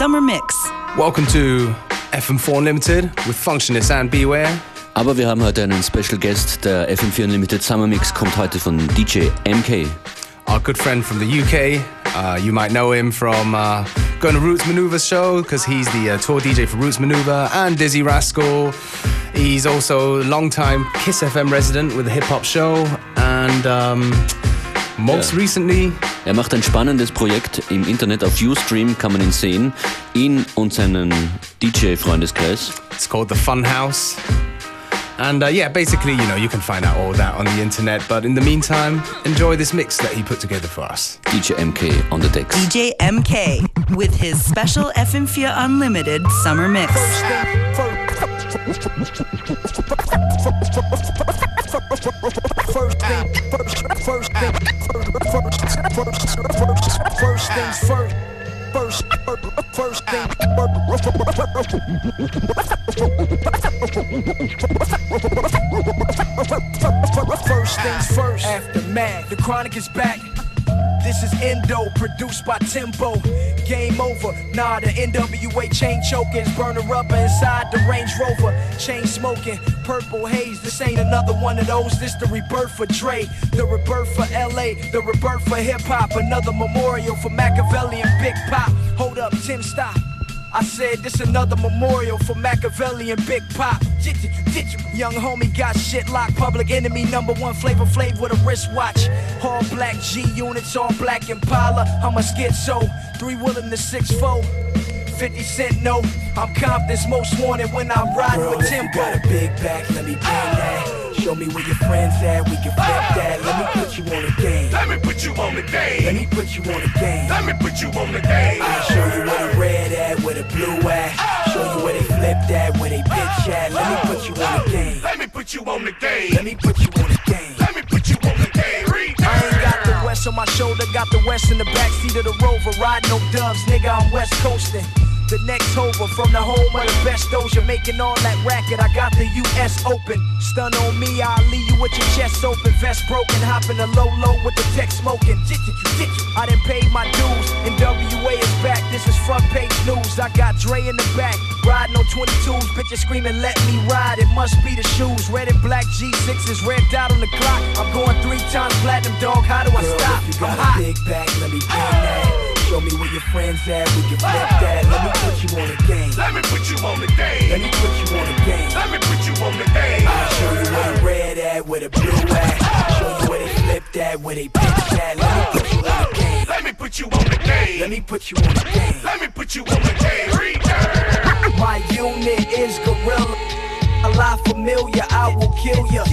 Summer Mix. Welcome to FM4 Unlimited with Functionist and Beware. Aber wir haben heute einen Special Guest. Der FM4 Unlimited Summer Mix kommt heute von DJ MK. Our good friend from the UK. Uh, you might know him from uh, going to Roots Manuva's show because he's the uh, tour DJ for Roots Manuva and Dizzee Rascal. He's also a long-time Kiss FM resident with the hip hop show and um, most Ja. recently Er macht ein spannendes Projekt im Internet auf Ustream, kann man ihn sehen. Ihn und seinen DJ-Freundeskreis. It's called the Fun House. And uh, yeah, basically, you know, you can find out all that on the internet. But in the meantime, enjoy this mix that he put together for us. DJ MK on the decks. DJ MK with his special FM4 Unlimited Summer Mix. First thing, first, first thing, first, first, first, first things first. First, first thing, first things first. Aftermath, the chronic is back. This is Endo, produced by Timbo. Game over. Nah, the NWA chain choking, burner rubber inside the Range Rover. Chain smoking, purple haze. This ain't another one of those. This the rebirth for Dre, the rebirth for LA, the rebirth for hip hop. Another memorial for Machiavelli and Big Pop. Hold up, Tim, stop. I said this another memorial for Machiavelli and Big Pop. Young homie got shit locked. Public enemy number one flavor flav with a wristwatch. All black G units, all black Impala. I'm a schizo. Three willing to six four. 50 cent no. I'm confident most wanted when I'm riding Girl, with Timbo. got a big back, let me bang that. Show me where your friends at, we can flip ah! that. Let me put you on the game. Let me put you on the game. Let me put you on the game. Let me put you on the game. I'll show you where the ah! red at, where the blue at. Show you where they flip that, where they bitch at. Let me put you on the ah! game. Let me put you on the game. Let me put you on the game. Let me put you on the game. I ain't got the west on my shoulder, got the west in the backseat of the rover. Riding no dubs, nigga, I'm west coasting. The next over from the home of the best doja, making all that racket. I got the US open. Stun on me, I'll leave you with your chest open. Vest broken, hopping a low low with the tech smoking. I done paid my dues, and WA is back. This is front page news. I got Dre in the back, riding on 22s. Bitches screaming, let me ride. It must be the shoes. Red and black G6s, red dot on the clock. I'm going three times platinum, dog. How do I Girl, stop? if you I'm got a hot. big back, let me ah! bang that. Show me where your friends at, we can flip that. Let me put you on the game. Let me put you on the game. Let me put you on the game. Let me put you on the game. I'll show you where the red at, where the blue at. Show you where they flip that, where they pitch at. Let me put you on the game. Let me put you on the game. Let me put you on the game. Let me put you on the game. Return. My unit is gorilla. A lot familiar, I will kill ya.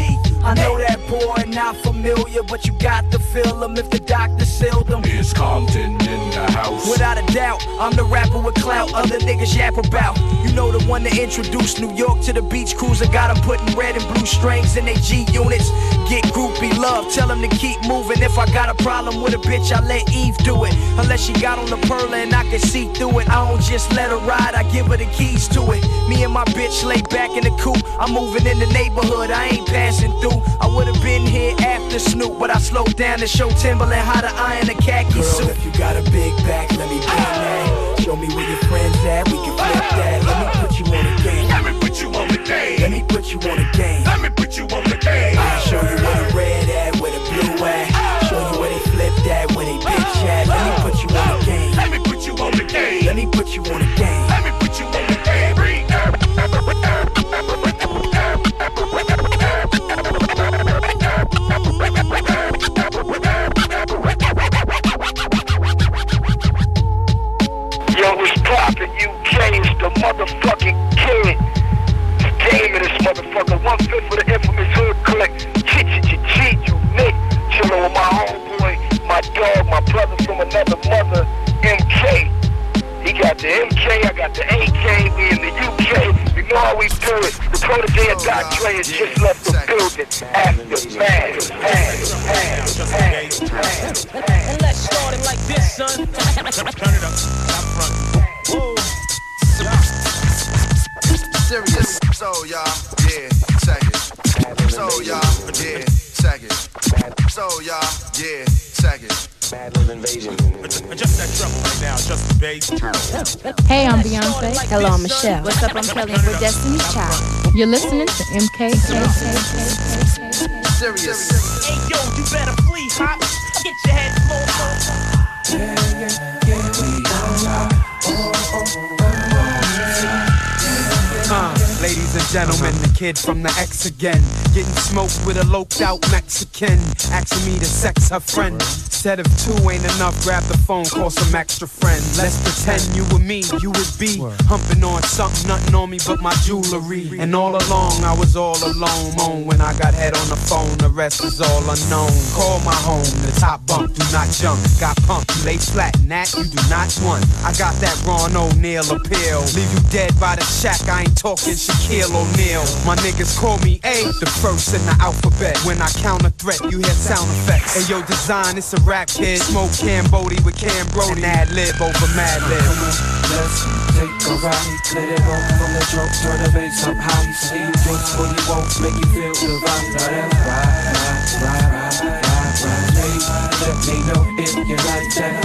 I know that boy not familiar, but you got to feel him if the doctor sealed him. Is Compton in the house? Without a doubt, I'm the rapper with clout other niggas yap about. You know the one that introduced New York to the beach cruiser. Got 'em putting red and blue strings in their G units. Get groupie love, tell 'em to keep moving. If I got a problem with a bitch, I let Eve do it. Unless she got on the pearl and I can see through it. I don't just let her ride, I give her the keys to it. Me and my bitch lay back in the coupe. I'm moving in the neighborhood, I ain't passing through. I would've been here after Snoop, but I slowed down to show Timberland how to iron a khaki Girl, suit. if you got a big back, let me bang that. Show me where your friends at, we can flip that. Let me put you on the game. Let me put you on the Let game. me put you on the game. Let me put you on the game. I'll show you where the red at, where the blue at. Show you where they flip that, where they bitch at. Let me put you on the game. Let me put you on the game. Let me put you on the game. MK, I got the AK, we in the UK. You know how we do it. The protege of Doc Dre has just left the building. After man. And let's start it like this, son. Turn it up. Up front. Serious. So y'all, Hey, I'm Beyonce. Hello, I'm Michelle. What's up? I'm Kelly. We're Destiny's Child. You're listening to MKK. Serious. Hey yo, you better flee, hop. Get your head gentlemen, the kid from the X again. Getting smoked with a loped out Mexican. Asking me to sex her friend. Said if two ain't enough, grab the phone, call some extra friends. Let's pretend you were me, you would be humping on something, nothing on me but my jewelry. And all along, I was all alone. Moan when I got head on the phone, the rest is all unknown. Call my home, the top bunk, do not jump. Got pumped, you lay flat, and that you do not want. I got that Ron O'Neal appeal. Leave you dead by the shack, I ain't talking Shaquille O'Neal. My niggas call me A, the first in the alphabet. When I counter threat, you hear sound effects. Hey yo, design, it's a rap kid. Smoke Cambody with Cam Brody. Ad lib over Madlib. Let's take a ride, let it roll from the trunk, turn the bass up high. See you drinks when you won't make you feel the vibe. Now that's right, right, right, right, right, let me know if you like that.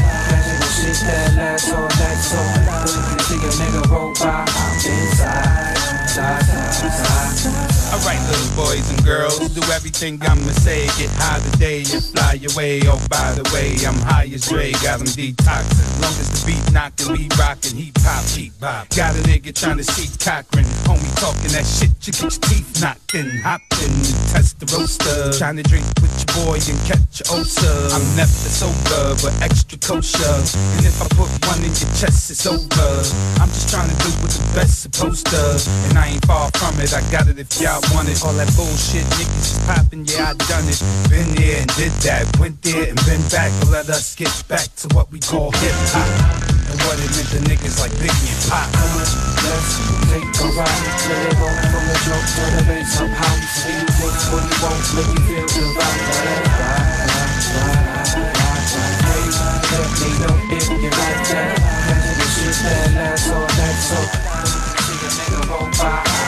The shit that lasts all night, so when you see a nigga roll by, I'm inside, side, side, side. Alright, little boys and girls, do everything I'ma say. Get high today and fly away. Oh, by the way, I'm high as Dre, got them detoxing. Long as the beat knockin', we rockin', heat pop, heat bop. Got a nigga trying to see Cochran. Homie talking that shit, you get your teeth knocked in. Hopped in and test the roaster. Trying to drink with your boy and catch your ulcer. I'm never sober, but extra kosher. And if I put one in your chest, it's over. I'm just trying to do what the best supposed to. And I ain't far from it, I got it if y'all want it. All that bullshit, niggas is popping, yeah, I done it. Been there and did that, went there and been back. But let us get back to what we call hip hop. And what it meant to niggas like Biggie and Pop. Let's take a ride, let it roll from the trunk, turn the bass up high. See you drinks when you won't make you feel the vibe. Right, right. Ladies, let me know if you like that. Catching the shit that lasts all night, so see a nigga roll by,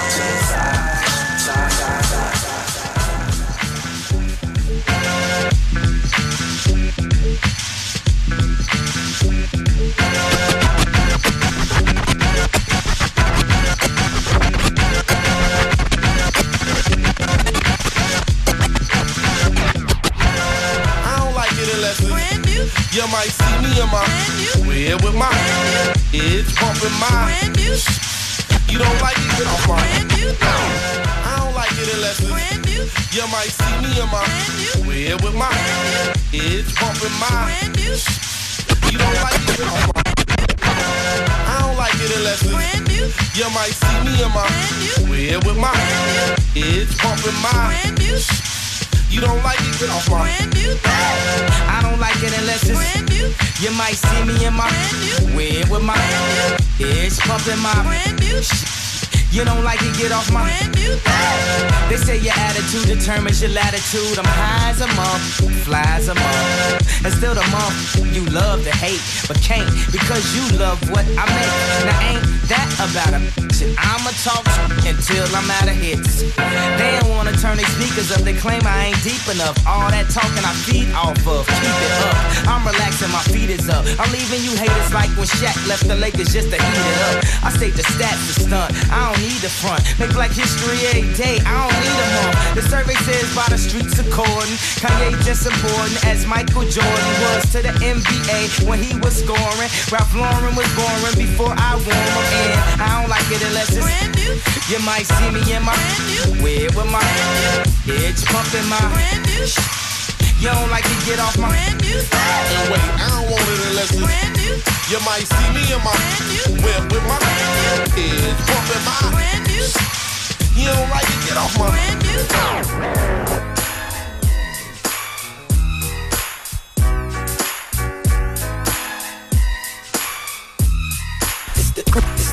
You might see me in my Weird with my It's pumping my You don't like it, get I don't like it unless it's You might see me in my Weird with my It's pumping my You don't like it, get I don't like it unless it's You might see me in my Weird with my It's pumping my You don't like it, get off my brand new thing. I don't like it unless it's brand new. You might see me in my brand new. weird with my brand new. it's pumping my brand new. You don't like it, get off my brand new. They say your attitude determines your latitude. I'm high as a month, fly as a month. And still the month you love to hate, but can't because you love what I make. Now ain't that about a shit? I'ma talk until I'm out of hits. They don't wanna turn their speakers up. They claim I ain't deep enough. All that talking I feed off of. Keep it up. I'm relaxing, my feet is up. I'm leaving you haters like when Shaq left the Lakers just to heat it up. I say the stats to stunt. I don't need the front. Make black history every day. I don't need a month. The survey says by the streets according. Kanye just important as Michael Jordan was to the NBA when he was scoring. Ralph Lauren was boring before I warm up in. I don't like it unless it's brand new. You might see me in my brand new. Weird with my brand new. It's pumping my brand new. You don't like to get off my brand new. And wait, I don't want it unless it's brand new. You might see me in my whip with my It's pumping my brand new. You don't like it, get off my brand new.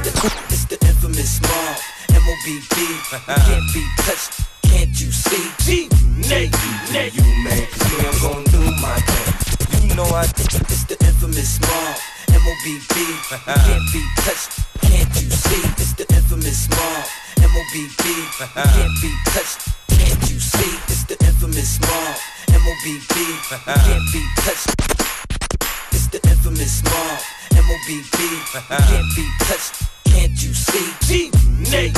The, it's the, infamous mob. M-O-B-B. Can't be touched, can't you see? G, Nate, you man. I'm gonna do my thing. You know I, think it's the infamous mob. M-O-B-B. Can't be touched, can't you see? It's the infamous mob. M-O-B-B. Can't be touched, can't you see? It's the infamous mob. M-O-B-B. Can't be touched. It's the infamous mob. M-O-B-B. can't be touched, can't you see? G, Nate.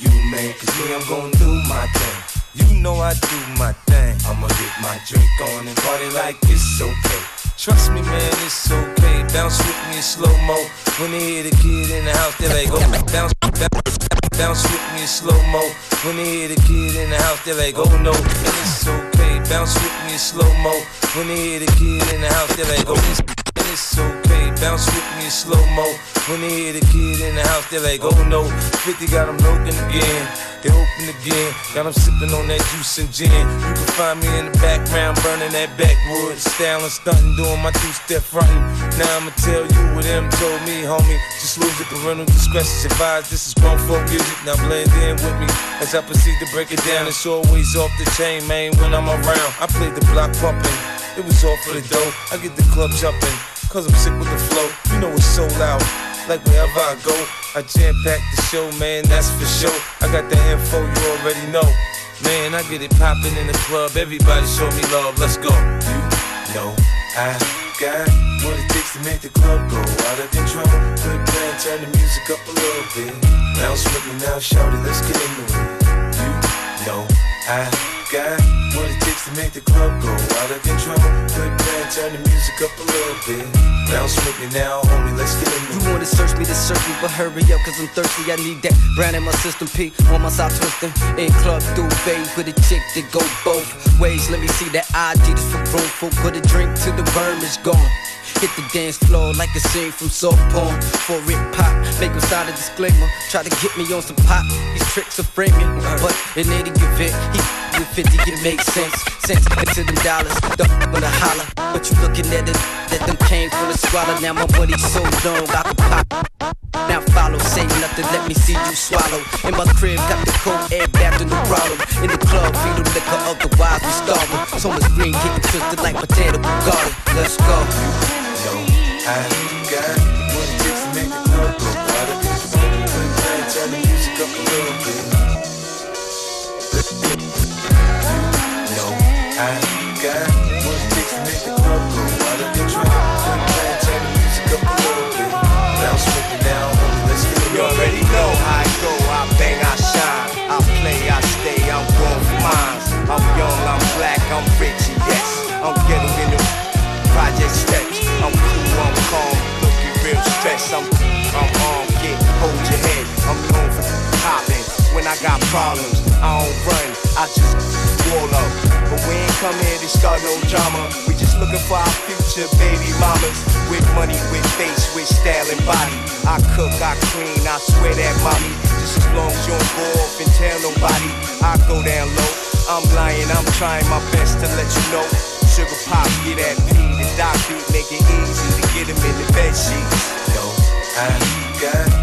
You man, cause me, I'm gon' do my thing. You know I do my thing. I'ma get my drink on and party like it's okay. Trust me, man, it's okay. Bounce with me in slow mo. When they hear the kid in the house, they like, oh, bounce, bounce, bounce with me in slow mo. When they hear the kid in the house, they like, oh no, it's okay. Bounce with me in slow mo. When they hear the kid in the house, they like, oh, it's, okay. Bounce with me in slow mo. When they hear the kid in the house, they're like, oh no, 50 got them looking again. They open again, got them sipping on that juice and gin. You can find me in the background, burning that backwood, styling, stunting, doing my two-step fronting. Now I'ma tell you what them told me, homie. Just lose it, parental discretion advised. This is grown folk music, now blend in with me as I proceed to break it down. It's always off the chain, man. When I'm around, I play the block pumping. It was all for the dough. I get the club jumping, cause I'm sick with the flow. You know it's so loud. Like wherever I go, I jam pack the show, man, that's for sure. I got the info, you already know. Man, I get it poppin' in the club, everybody show me love, let's go. You know I got what it takes to make the club go out of control. Good plan, turn the music up a little bit. Bounce with me now, shout it, let's get into it. You know I got to make the club go out of control. Good plan, turn the music up a little bit. Bounce with me now, homie, let's get into You wanna search me to search me, but hurry up, cause I'm thirsty. I need that brand in my system, P. On my side twisting. In club through duvet with a chick that go both ways. Let me see that ID, this for room for put a drink till the burn is gone. Hit the dance floor like a scene from soft porn. For it pop, make him sign a disclaimer. Try to get me on some pop, these tricks are framing. But in any event, he with 50, it makes sense. Sense into them dollars, the wanna holler. But you looking at it, that them came from the swallow. Now my buddy's so long, I can pop. Now follow, say nothing, let me see you swallow. In my crib, got the cold air back in the problem. In the club, feed the liquor, otherwise we starving. So much green, getting twisted like potato garden. Let's go. I'm young, I'm black, I'm rich, yes, I'm getting in the project steps. I'm cool, I'm calm, looking real stressed. I'm, I'm on, get, hold your head. I'm known for hopping. When I got problems, I don't run, I just wall up. But we ain't come here to start no drama. We just looking for our future baby mamas. With money, with face, with style and body. I cook, I clean, I swear that mommy. Just as long as you don't go off and tell nobody, I go down low. I'm lying, I'm trying my best to let you know. Sugar pop, get that P, the doc beat, make it easy to get him in the bed sheets. Yo, I got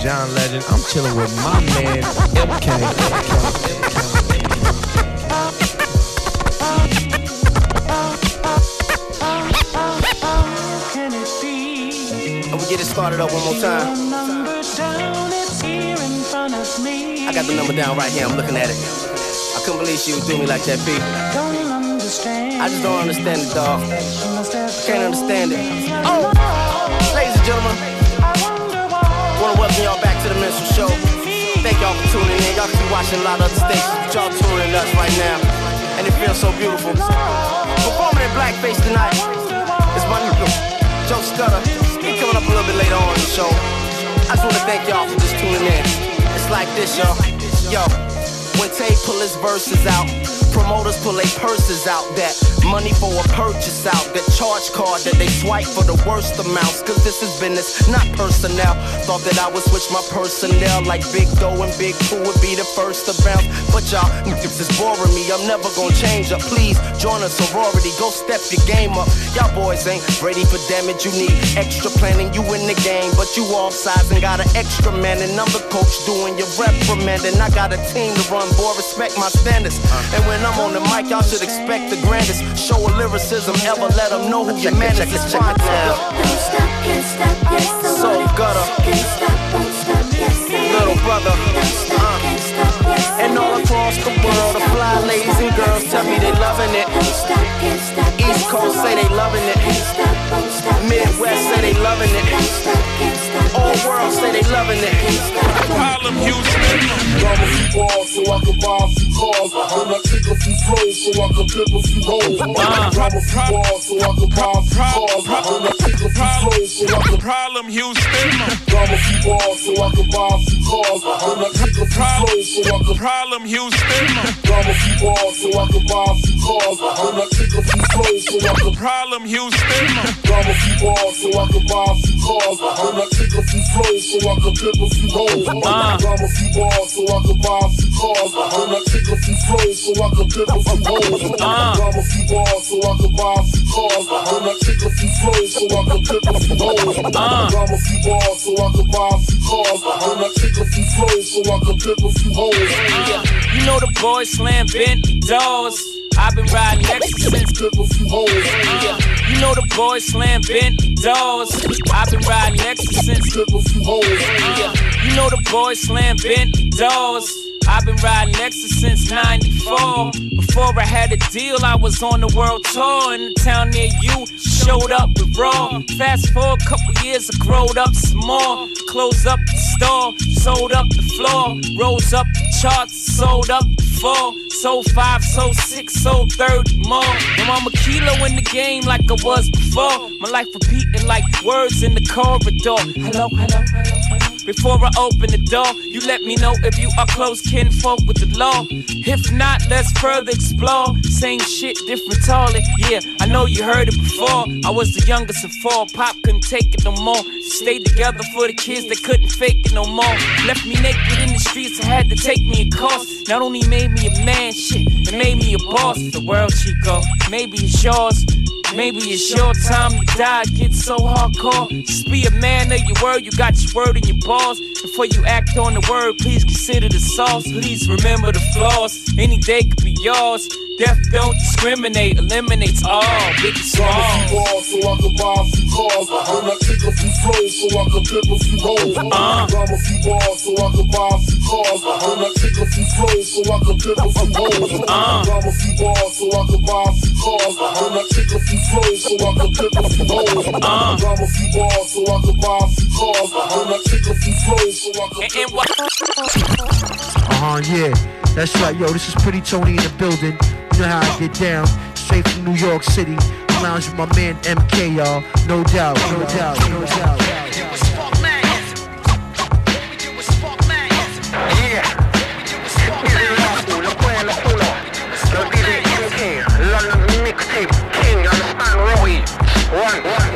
John Legend. I'm chilling with my man MK. Get it started up one more time. I got the number down right here. I'm looking at it. I couldn't believe she would do me like that, P. I just don't understand it, dog. I can't understand it. Oh, ladies and gentlemen, welcome y'all back to the Minstrel Show. Thank y'all for tuning in. Y'all can be watching a lot of other stations, but y'all tuning in us right now, and it feels so beautiful. Performing in blackface tonight is my nigga Joe Scudder. He coming up a little bit later on in the show. I just wanna thank y'all for just tuning in. It's like this, y'all. Yo, when Tay pull his verses out, promoters pull their purses out. That money for a purchase out. The charge card that they swipe for the worst amounts. Cause this is business, not personnel. Thought that I would switch my personnel like Big Doe and Big Pooh would be the first to bounce. But y'all niggas is boring me. I'm never gonna change up. Please join a sorority. Go step your game up. Y'all boys ain't ready for damage. You need extra planning. You in the game, but you off sides and got an extra man. And I'm the coach doing your reprimanding. I got a team to run, boy. Respect my standards. And when I'm on the mic, y'all should expect the grandest. Show of lyricism, ever let them know who your man is. It's fine now. So gutter. Little brother. Uh. And all across the world, the fly ladies and girls tell me they loving it. East Coast say they loving it. Midwest say they loving it. All world say they loving it. Harlem, Houston. Got a few bars so I can buy a few cars. Then I kick a few flows so I can pimp a few hoes. Got a few bars so I can buy a few cars. Then I kick a few flows so I can Problem, Houston. Got a few bars so I can buy a few cars. Then I kick a few flows so I can Problem, Houston. Got a few bars so I can buy a few cars. Then I kick a few flows so I can Problem, Houston. Got a few bars so I can buy a few cars. Then I kick a few flows so I can pimp a few hoes. Got a few bars so I can buy a few cars. Then I kick a few flows so I can pimp a few hoes. Got a few bars so I can buy a few cars. Then I kick a few flows so I can pimp a few hoes. Got a few bars so I can buy a few cars. Then I kick a few flows so I can pimp a few hoes. You know the boys slam Bentley doors. I've been riding Lexus since yeah. You know the boys slam Bentley doors. I've been riding Lexus since yeah. Uh, you know the boys slam Bentley doors. I've been riding Lexus since 94. Before I had a deal, I was on the world tour. In the town near you, showed up with Raw. Fast forward a couple years, I growed up more. Closed up the store, sold up the floor. Rose up the charts, sold up four. Sold five, sold six, sold 30 more. I'm a kilo in the game like I was before. My life repeating like words in the corridor. Hello, hello, hello, hello. Before I open the door, you let me know if you are close kinfolk with the law. If not, let's further explore. Same shit, different toilet. Yeah, I know you heard it before. I was the youngest of four. Pop couldn't take it no more. Stayed together for the kids that couldn't fake it no more. Left me naked in the streets, I had to take me a course. Not only made me a man, shit, it made me a boss. The world, Chico, maybe it's yours. Maybe it's your time to die, get so hardcore. Just be a man of your word, you got your word in your balls. Before you act on the word, please consider the sauce. Please remember the flaws. Any day could be yours. Death don't discriminate, eliminates all. Big and Got a small. few bars so I can buy a few cars. Then I kick a few flows so I can pimp a few hoes. Got a few bars so I can buy a few cars. Then I kick a few flows so I can pimp a few hoes. Got a few bars so I can buy a few cars. Then I kick a few flows so I can pimp a few hoes. Got a few bars so I can buy a few cars. Then I kick a few flows so I can pimp a Uh huh, yeah. That's right, yo. This is Pretty Tony in the building. You know how I get down. Straight from New York City. I'm lounging with my man MK, y'all. No doubt, no doubt, no doubt. London mixtape, King, understand, Roy? One, one.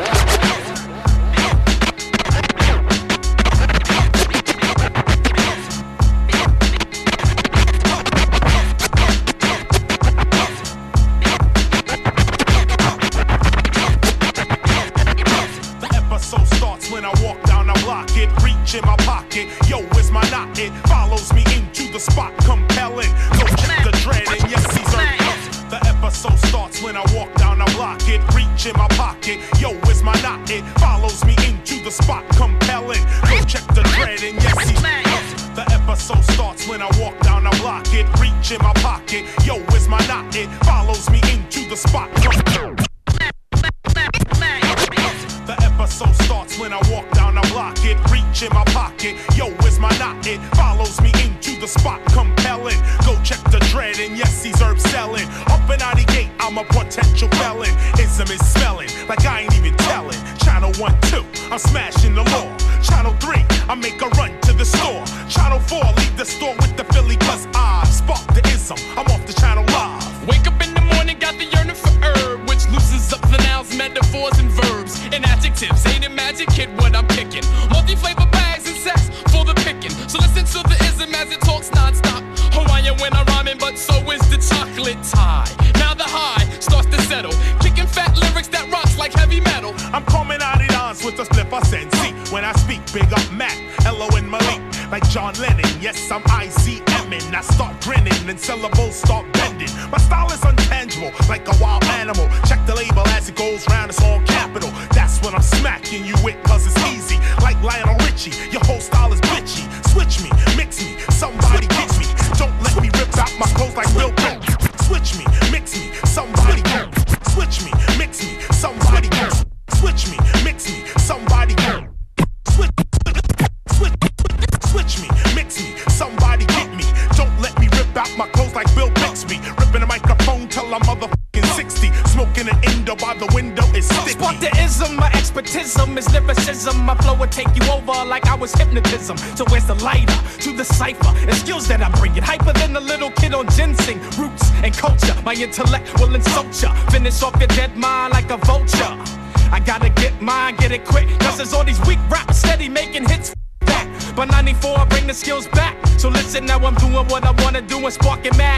sparking mad.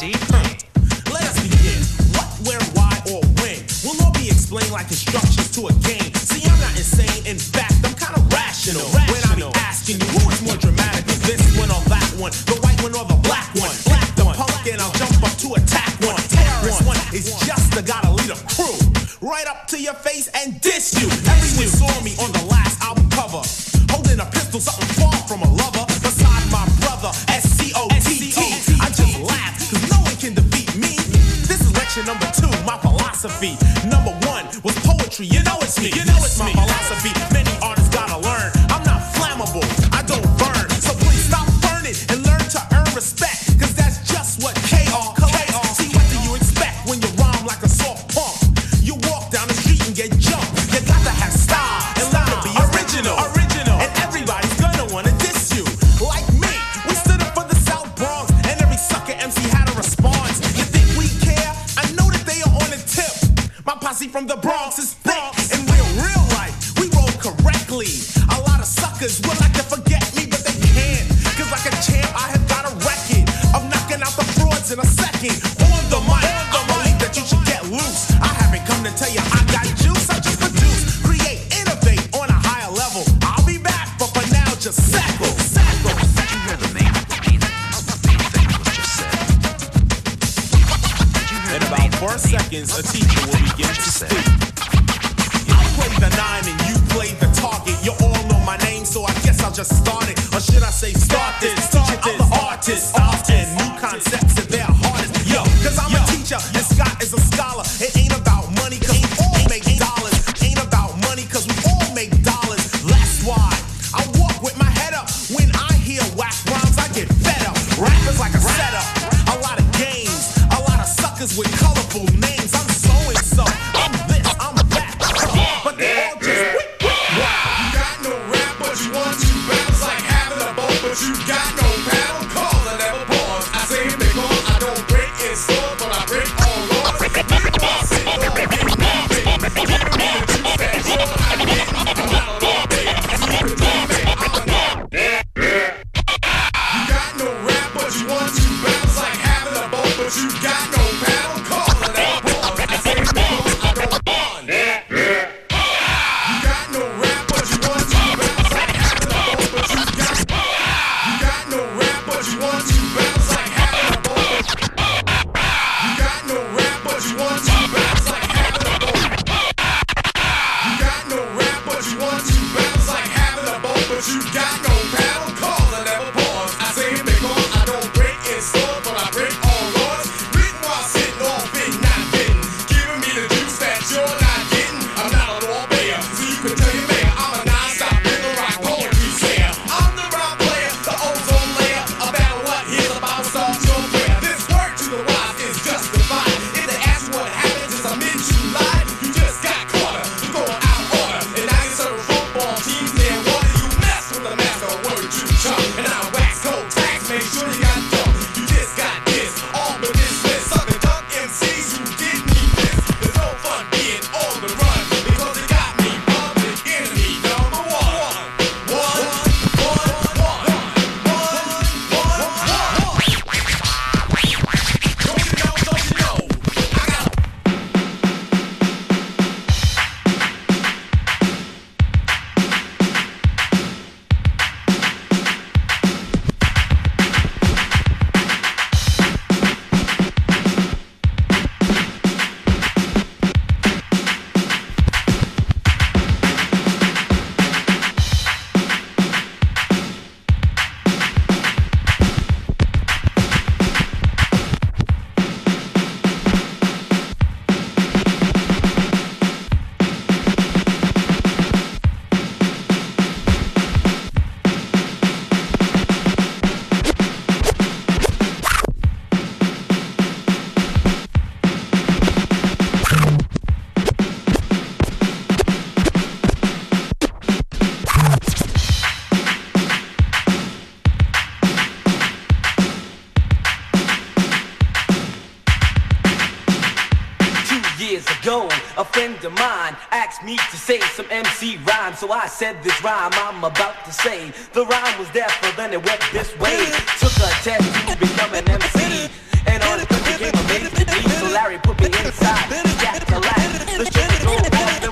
City. four seconds, a teacher will begin to speak. I you play the nine and you play the target, you all know my name, so I guess I'll just start it. Or should I say start this? Start this. I'm the artist, often new concepts and they're hardest. Yo, cause I'm a teacher, and Scott is a scholar. A friend of mine asked me to say some MC rhyme. So I said this rhyme I'm about to say. The rhyme was there, but then it went this way. Took a test to become an MC. And on it became to me. So Larry put me inside. Jack to. The shit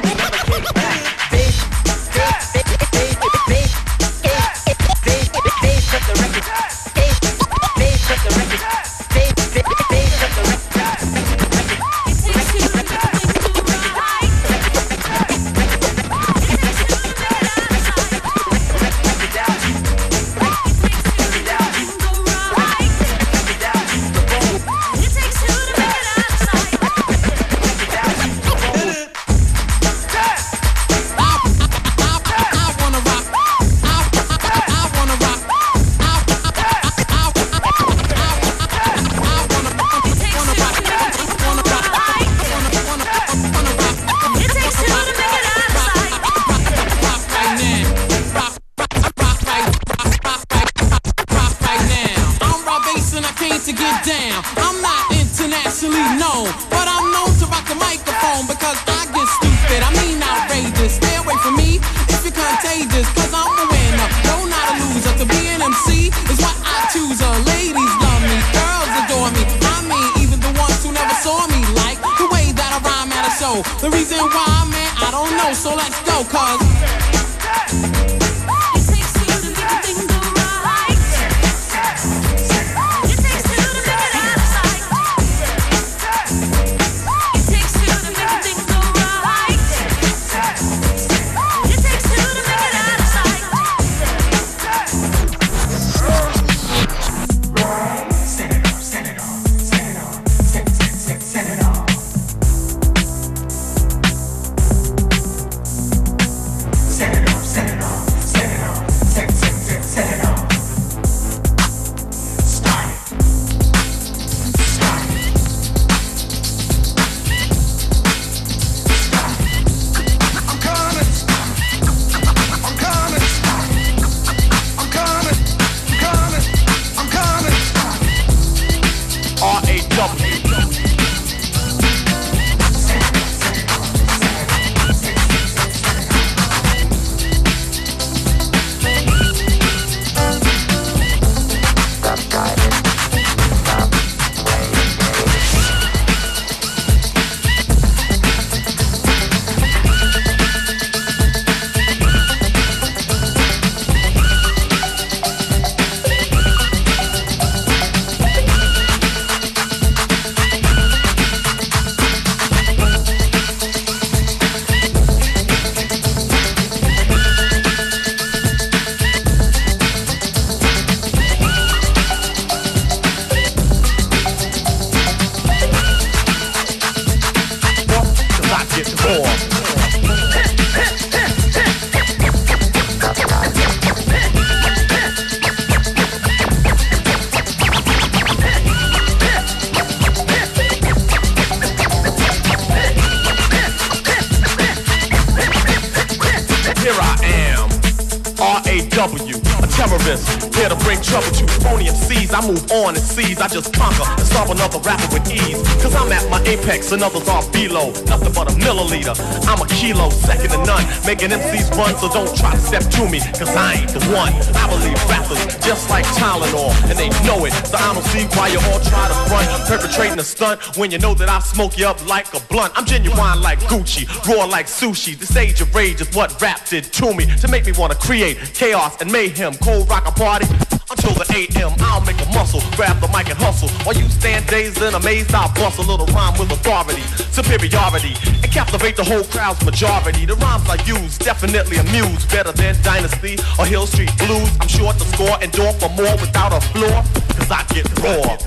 with you a terrorist, here to bring trouble to phony MCs. I move on and seize, I just conquer and solve another rapper with ease. Cause I'm at my apex and others are below, nothing but a milliliter. I'm a kilo, second to none, making MCs run, so don't try to step to me, cause I ain't the one. I believe rappers just like Tylenol, and they know it, so I don't see why you all try to front, perpetrating a stunt when you know that I smoke you up like a blunt. I'm genuine like Gucci, raw like sushi. This age of rage is what rap did to me, to make me wanna create chaos and mayhem. Cold rock a party until the AM. I'll make a muscle, grab the mic and hustle. While you stand dazed and amazed, I'll bust a little rhyme with authority, superiority, and captivate the whole crowd's majority. The rhymes I use definitely amuse better than Dynasty or Hill Street Blues. I'm sure to score and door for more without a floor, cause I get raw.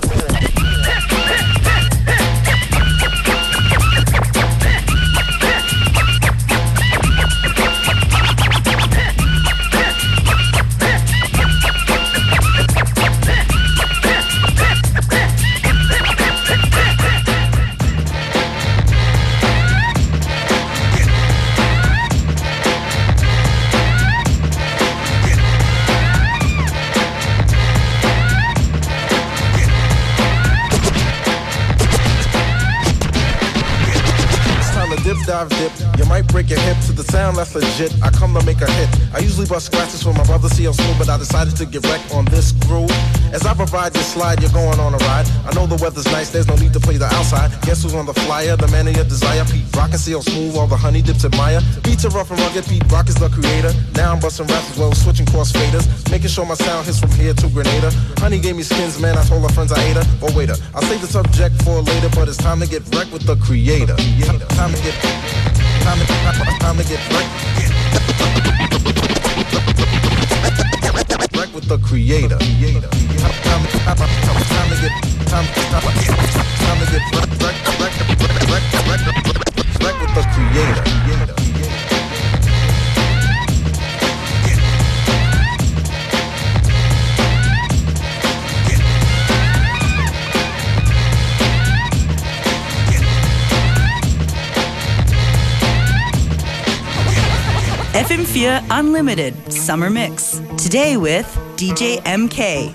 dive dip. You might break your hip to the sound that's legit. I come to make a hit. I usually bust scratches for my brother CL Smooth, but I decided to get wrecked on this groove. As I provide this slide, you're going on a ride. I know the weather's nice, there's no need to play the outside. Guess who's on the flyer? The man of your desire, Pete Rock and CL Smooth, all the honey dips admire. Beats are rough and rugged, Pete Rock is the creator. Now I'm busting raps as well, switching cross faders. Making sure my sound hits from here to Grenada. Honey gave me skins, man, I told her friends I ate her. Oh, waiter, I'll save the subject for later, but it's time to get wrecked with the creator. Time to get, time to, time to get wrecked. Wrecked with the creator. Time, to get, time, time, wrecked, wrecked, wrecked, wrecked, wrecked, wrecked, wrecked with the creator. FM4 Unlimited Summer Mix. Today with DJ MK.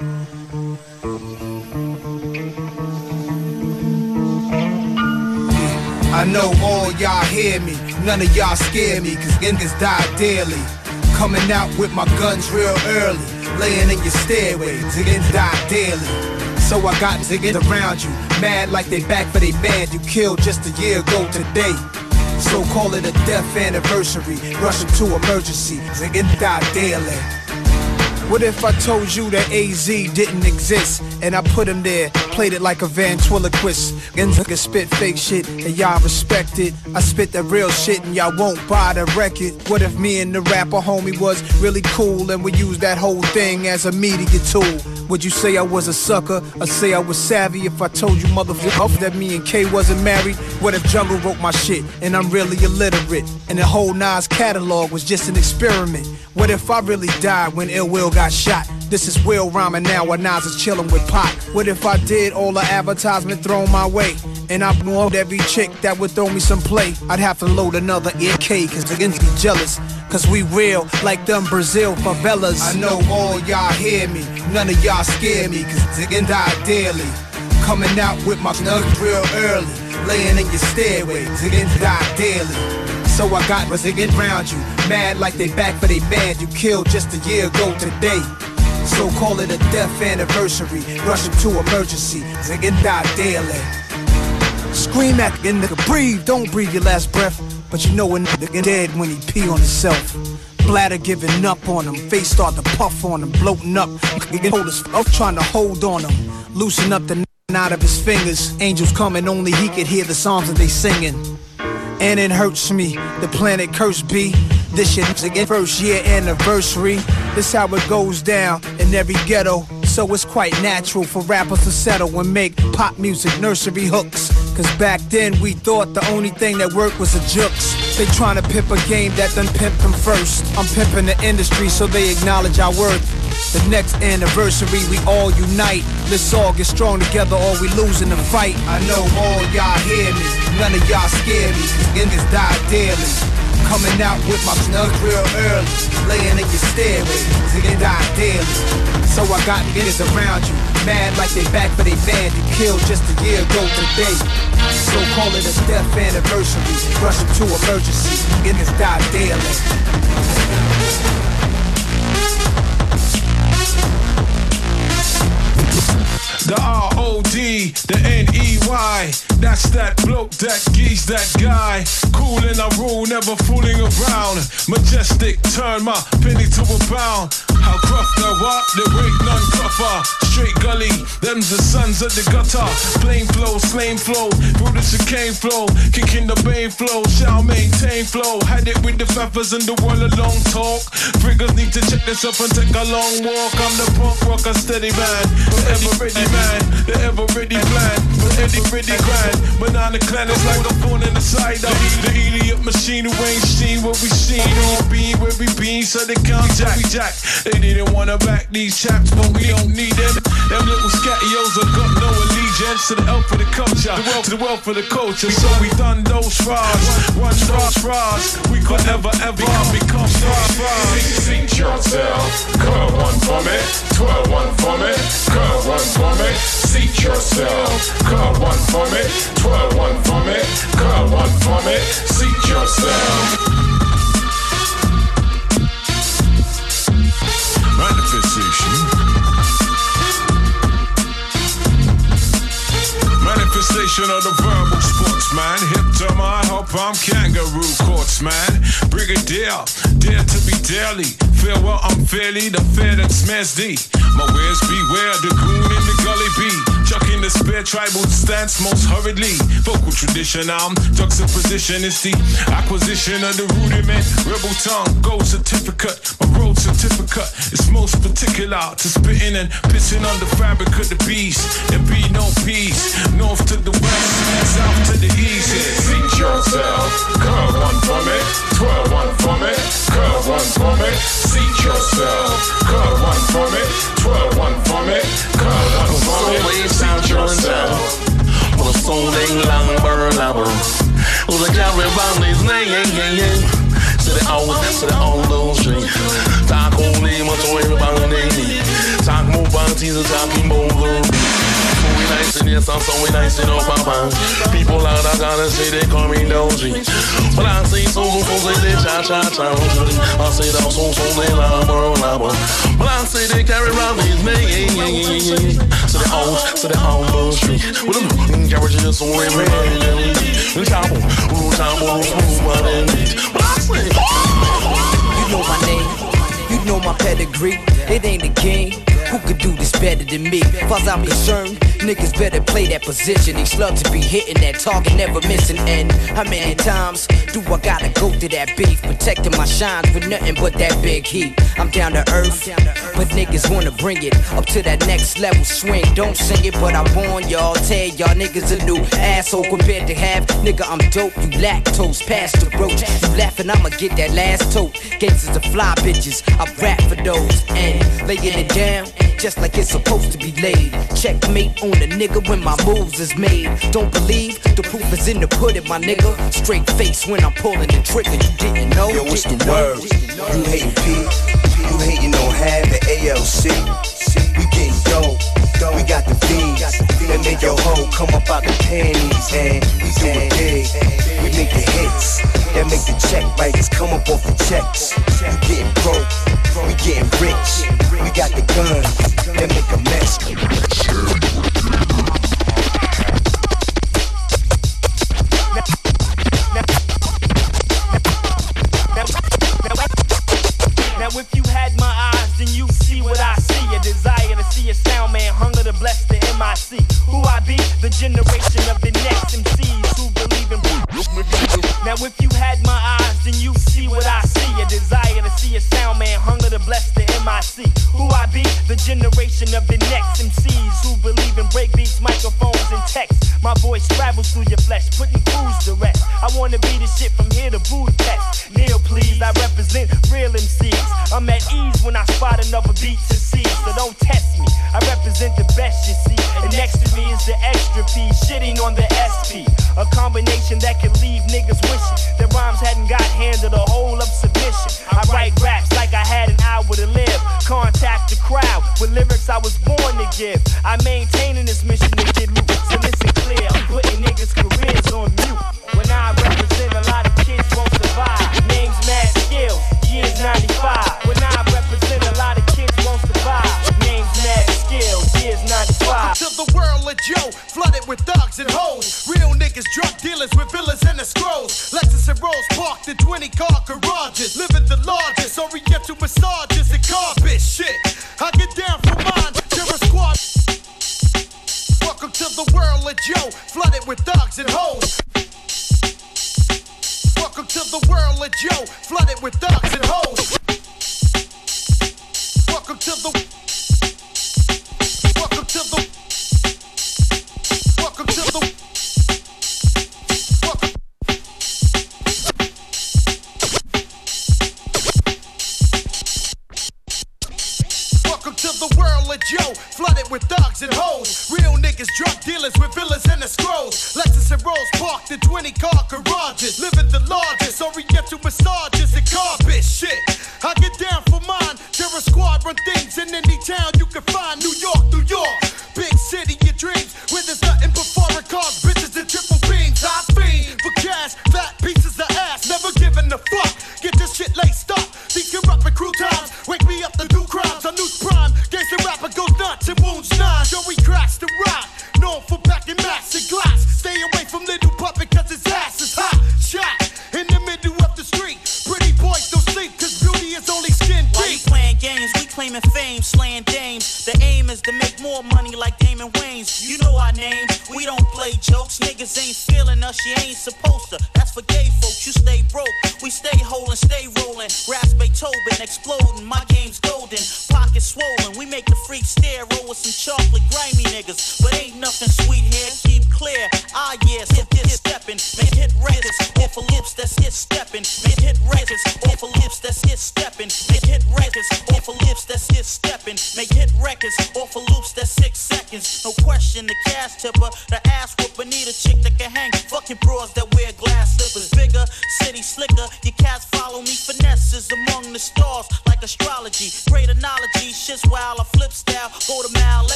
I know all y'all hear me, none of y'all scare me, cause niggas die daily. Coming out with my guns real early, laying in your stairway, niggas die daily. So I got to get around you, mad like they back for they man you killed just a year ago today. So call it a death anniversary, rushing to emergency, niggas die daily. What if I told you that AZ didn't exist and I put him there, played it like a ventriloquist? And niggas spit fake shit and y'all respect it. I spit that real shit and y'all won't buy the record. What if me and the rapper homie was really cool and we used that whole thing as a media tool? Would you say I was a sucker or say I was savvy if I told you motherfucker that me and K wasn't married? What if Jungle wrote my shit and I'm really illiterate and the whole Nas catalog was just an experiment? What if I really died when Ill Will got shot? This is Will rhyming now while Nas is chilling with Pac. What if I did all the advertisement thrown my way? And I warned every chick that would throw me some play. I'd have to load another AK cause they be jealous. Cause we real like them Brazil favelas. I know all y'all hear me, none of y'all scare me cause they can die daily. Coming out with my nugs real early, laying in your stairway, they can die daily. So I got was round you, mad like they back for they man you killed just a year ago today. So call it a death anniversary, rushing to emergency, nigga die daily. Scream at the nigga, breathe, don't breathe your last breath. But you know a nigga dead when he pee on himself. Bladder giving up on him, face start to puff on him, bloating up. Hold his up, trying to hold on him, loosen up the out of his fingers. Angels coming, only he could hear the songs that they singing. And it hurts me, the planet curse be. This shit's again first year anniversary. This how it goes down in every ghetto. So it's quite natural for rappers to settle and make pop music nursery hooks. Cause back then we thought the only thing that worked was a jukes. They tryna pimp a game that done pimped them first. I'm pimping the industry so they acknowledge our worth. The next anniversary we all unite. Let's all get strong together or we lose in the fight. I know all y'all hear me, none of y'all scare me. Cause niggas die daily. Coming out with my snug real early, laying in your stairway, niggas die daily. So I got niggas around you, mad like they back for they band you killed just a year ago today. So call it a death anniversary, rushing to emergency, niggas die daily. The R-O-D, the N-E-Y That's that bloke, that geese, that guy. Cool in I rule, never fooling around. Majestic, turn my penny to a pound How now what? There ain't none gruffer Straight gully, them's the sons of the gutter. Plain flow, flame flow, the chicane flow. Kicking the bane flow, shall maintain flow. Had it with the feathers and the world a long talk. Friggers need to check this up and take a long walk. I'm the punk rocker steady man. The ever ready man, the ever ready plan. But Eddie ready grind. Banana clan is like a phone in the side of The idiot machine who ain't seen what we seen. On beam where we been so they can't jack we jack. They didn't wanna back these chaps but we don't need them Them little scattios have got no allegiance To the help for the culture, the wealth to the wealth for the culture So we done those frauds, one those frauds We could never ever become Seat yourself. Cut one for me. Twelve one for me. Cut one for me. Seat yourself. Cut one for me. Twelve one for me. Cut one for me. Seat yourself. Of the verbal sportsman. Hip to my hope, I'm kangaroo courts, man. Brigadier, dare to be daily. Feel well, I'm fairly the fair that smash thee. My wares beware, the goon in the gully bee. The spare tribal stance most hurriedly. Vocal tradition, I'm juxtaposition. It's the acquisition of the rudiment. Rebel tongue, gold certificate. My road certificate is most particular to spitting and pissing on the fabric of the beast. There be no peace. North to the west, south to the east. Seat yourself. Curve one for me. Twelve one for me. Curve one for me. Seat yourself. Curve one for me. Twelve one for me. Curve one for me. Seat yourself. Well, the soul ain't long, burn, lover. Well, the carry around his name, det er så det er all street. Tak only, much away about the name. Tak mobile teaser, talking boulder. We nice in yes, I'm so we nice in up my People out, I gotta say they call me Doji. But I say so, so, say they cha cha cha. I say that so, so, they lava, lava. But I say they carry around these names. So they all, so they all street. With them, mm, carry just so everybody. Chapel, chapel, chapel, but I say. You know my name, you know my pedigree. It ain't a game. Who could do this better than me? Far as I'm concerned, niggas better play that position. These slugs to be hitting that target, never missing. And how many times do I gotta go to that beef? Protecting my shines with nothing but that big heat. I'm down to earth, but niggas wanna bring it up to that next level swing. Don't sing it, but I warn y'all, tell y'all niggas a new asshole compared to half. Nigga, I'm dope, you lactose, past the roach. You laughing, I'ma get that last tote. Gangsters are fly bitches, I rap for those and laying it down just like it's supposed to be laid. Checkmate on a nigga when my moves is made. Don't believe the proof is in the pudding, my nigga. Straight face when I'm pulling the trigger. You didn't know. Yo, what's the word? You hating P? You hating on half the ALC? We getting We got the beans that make your hoe come up out the panties, and we do it big. We make the hits that make the check writers come up off the checks. You getting broke, we getting rich. We got the guns that make a mess. Of the next MCs who believe in breakbeats, microphones, and text. My voice travels through your flesh, putting crews to rest. I wanna be the shit from here to Budapest. Neil, please, I represent real MCs. I'm at ease when I spot another beat to don't test me. I represent the best you see, and next to me is the extra P, shitting on the SP. A combination that can leave niggas wishing that rhymes hadn't got handed a whole of submission. I write raps like I had an hour to live. Contact the crowd with lyrics I was born to give. I maintain in this mission to get loot. So listen clear, I'm putting niggas' careers on mute. When I flooded with thugs and hoes. Real niggas, drug dealers with villas and the scrolls. Lexus and Rolls parked in 20 car garages. Living the largest, oriental massages and carpet shit. I get down for mine, terror squad. Welcome to the world of Joe, flooded with thugs and hoes. Welcome to the world of Joe, flooded with thugs and hoes. Welcome to the. Joe, flooded with thugs and hoes. Real niggas, drug dealers with villas and the scrolls. Lexus and Rolls parked in 20 car garages. Living the largest, oriental massages and carpet shit. I get down for mine. There are squadron things in any town you can find. New York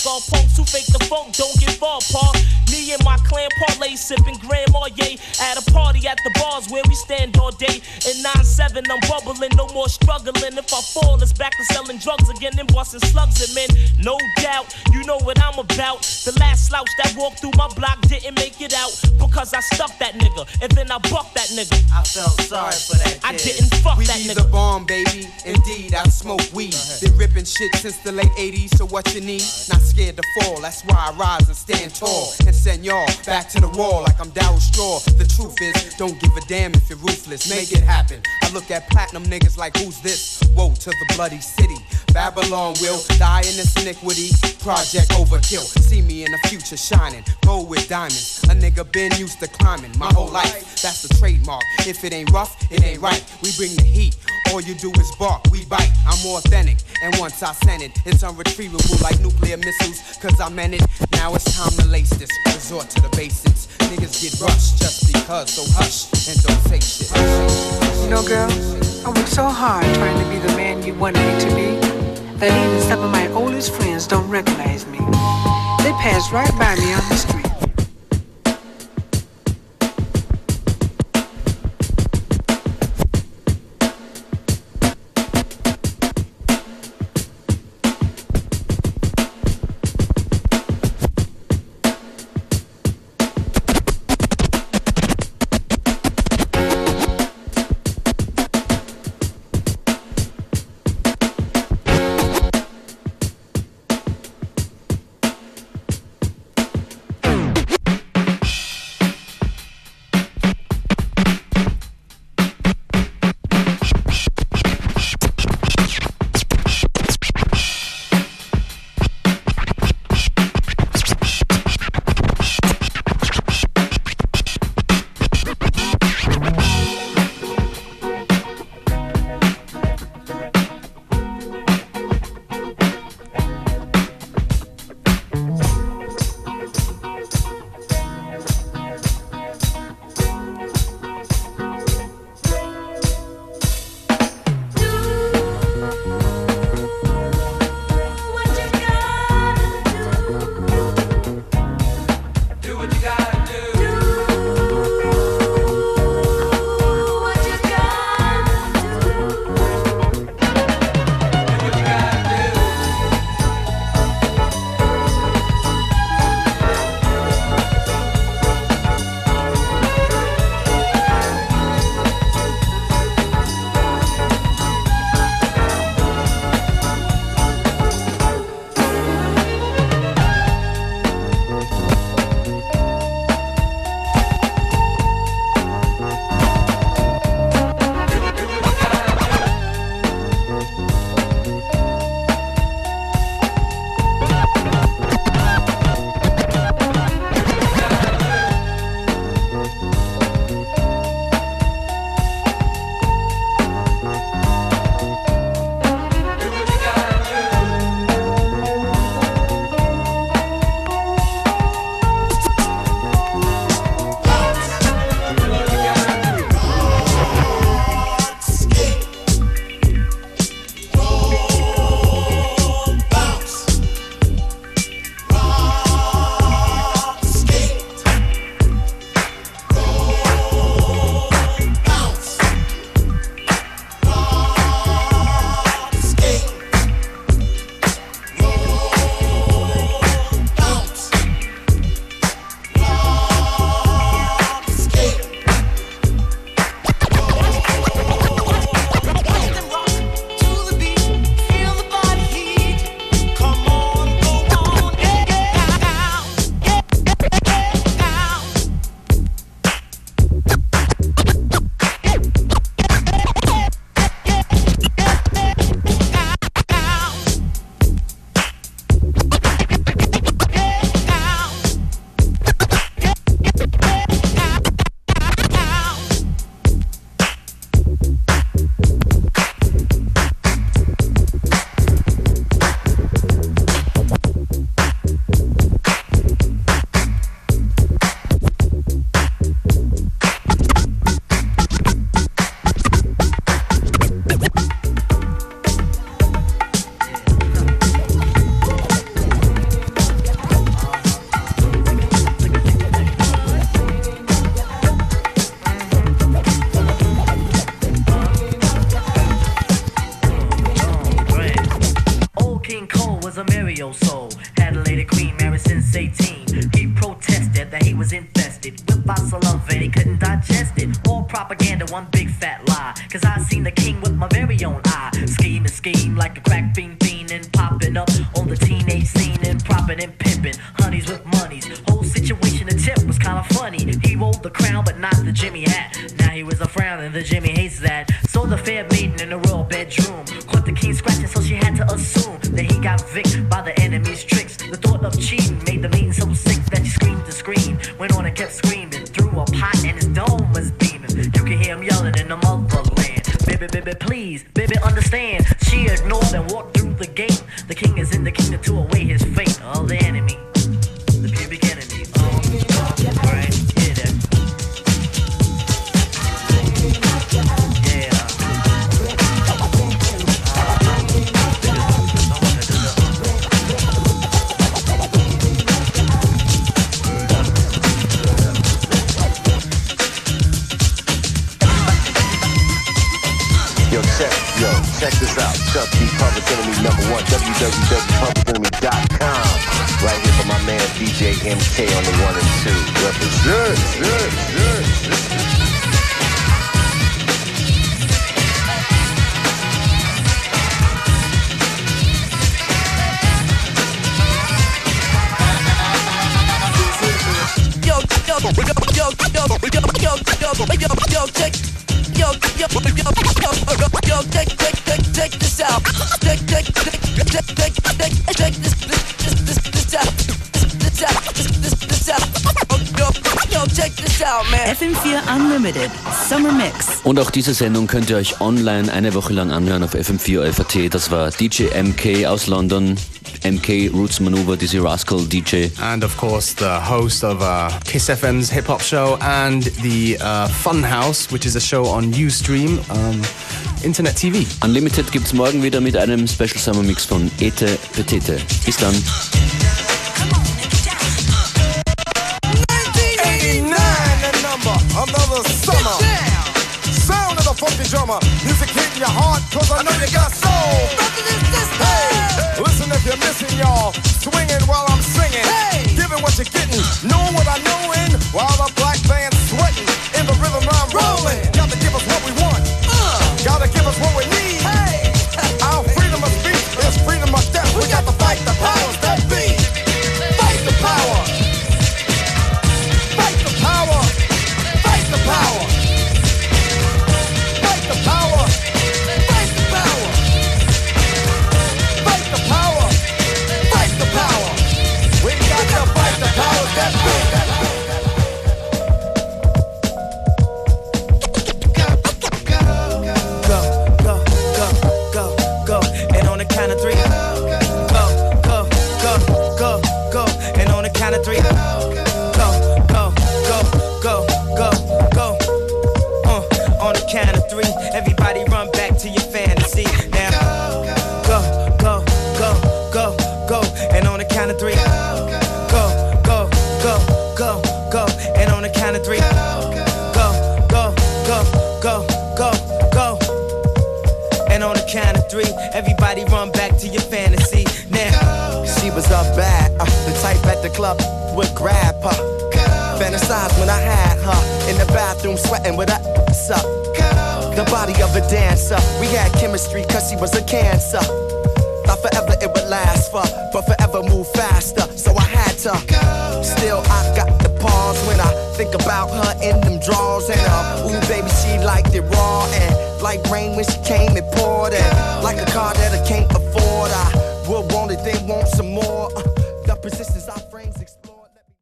a gym star, skull punks who fake the funk, don't get far apart. Me and my clan parlay sipping Grand Marnier at a party at the bars where we stand all day. In 9-7, I'm bubbling, no more struggling. If I fall, it's back to selling drugs again and busting slugs and men. No doubt, you know what I'm about. The last slouch that walked through my block didn't make it out because I stuck that nigga and then I bucked that nigga. I felt sorry for that. I didn't fuck we that nigga. the bomb, baby. Indeed, I smoke weed. Been ripping shit since the late 80s, so what you need? Not scared to fall, that's why I rise and stand tall. And send y'all back to the wall like I'm Daryl Straw. The truth is, don't give a damn if you're ruthless. Make it happen. I look at platinum niggas like, who's this? Woe to the bloody city. Babylon will die in this iniquity. Project overkill. See me in the future shining. Gold with diamonds. A nigga been used to climbing my whole life. That's the trademark. If it ain't rough, it ain't right. We bring the heat. All you do is bark, we bite. I'm authentic, and once I send it, it's unretrievable like nuclear missiles. Cause I meant it. Now it's time to lace this. Resort to the basics. Niggas get rushed just because, so hush and don't say shit. You know, girl, I worked so hard trying to be the man you wanted me to be that even some of my oldest friends don't recognize me. They pass right by me on the street. check this out. Chuck D, Public Enemy number one, www.publicenemy.com. Right here for my man DJ MK on the one and two. Represent. Good, good, good. yo, yo, yo, yo, yo, yo, yo, yo, yo, yo, yo, yo, yo, yo, yo, check this out. Check, check, check, check, check, check, check this, this, this, this. This out, FM4 Unlimited Summer Mix. Und auch diese Sendung könnt ihr euch online eine Woche lang anhören auf FM4 FAT. Das war DJ MK aus London. MK Roots Maneuver, Dizzy Rascal DJ. And of course, the host of uh, Kiss FM's hip hop show and the uh, Fun House, which is a show on Ustream. Um, Internet TV. Unlimited gibt's morgen wieder mit einem Special Summer Mix von Ete Petete. Bis dann. Music hitting your heart, cause I know you got soul. Hey, listen if you're missing, y'all. Swinging while I'm singing. Hey. Giving what you're getting. Knowing what I know while the black band